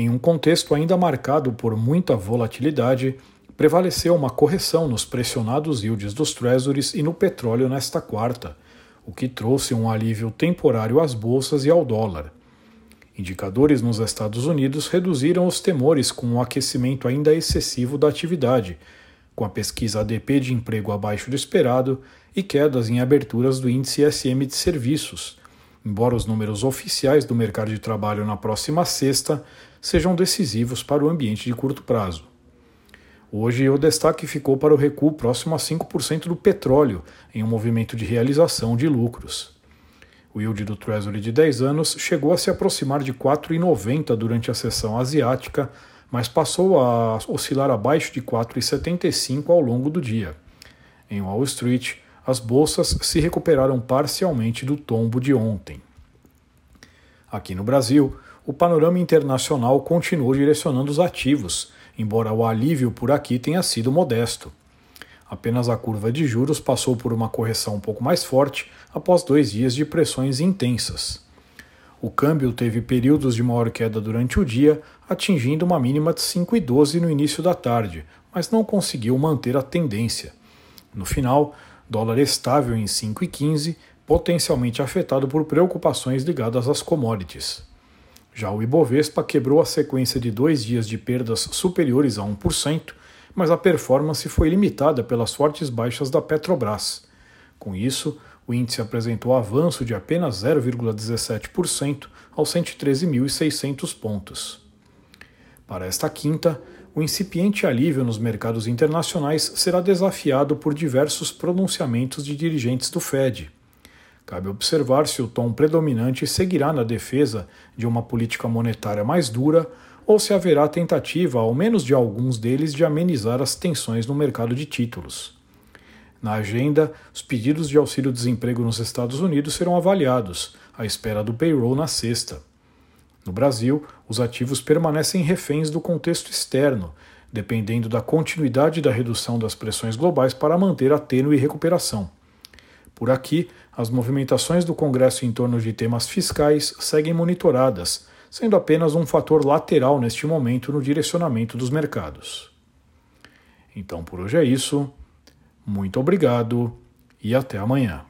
em um contexto ainda marcado por muita volatilidade, prevaleceu uma correção nos pressionados yields dos Treasuries e no petróleo nesta quarta, o que trouxe um alívio temporário às bolsas e ao dólar. Indicadores nos Estados Unidos reduziram os temores com um aquecimento ainda excessivo da atividade, com a pesquisa ADP de emprego abaixo do esperado e quedas em aberturas do índice SM de serviços, embora os números oficiais do mercado de trabalho na próxima sexta sejam decisivos para o ambiente de curto prazo. Hoje, o destaque ficou para o recuo próximo a 5% do petróleo, em um movimento de realização de lucros. O yield do Treasury de 10 anos chegou a se aproximar de 4,90 durante a sessão asiática, mas passou a oscilar abaixo de 4,75 ao longo do dia. Em Wall Street, as bolsas se recuperaram parcialmente do tombo de ontem. Aqui no Brasil, o panorama internacional continuou direcionando os ativos, embora o alívio por aqui tenha sido modesto. Apenas a curva de juros passou por uma correção um pouco mais forte após dois dias de pressões intensas. O câmbio teve períodos de maior queda durante o dia, atingindo uma mínima de 5,12 no início da tarde, mas não conseguiu manter a tendência. No final, dólar estável em 5,15, potencialmente afetado por preocupações ligadas às commodities. Já o Ibovespa quebrou a sequência de dois dias de perdas superiores a 1%, mas a performance foi limitada pelas fortes baixas da Petrobras. Com isso, o índice apresentou avanço de apenas 0,17% aos 113.600 pontos. Para esta quinta, o incipiente alívio nos mercados internacionais será desafiado por diversos pronunciamentos de dirigentes do Fed. Cabe observar se o tom predominante seguirá na defesa de uma política monetária mais dura ou se haverá tentativa, ao menos de alguns deles, de amenizar as tensões no mercado de títulos. Na agenda, os pedidos de auxílio-desemprego nos Estados Unidos serão avaliados, à espera do payroll na sexta. No Brasil, os ativos permanecem reféns do contexto externo, dependendo da continuidade da redução das pressões globais para manter a tênue recuperação. Por aqui, as movimentações do Congresso em torno de temas fiscais seguem monitoradas, sendo apenas um fator lateral neste momento no direcionamento dos mercados. Então por hoje é isso. Muito obrigado e até amanhã.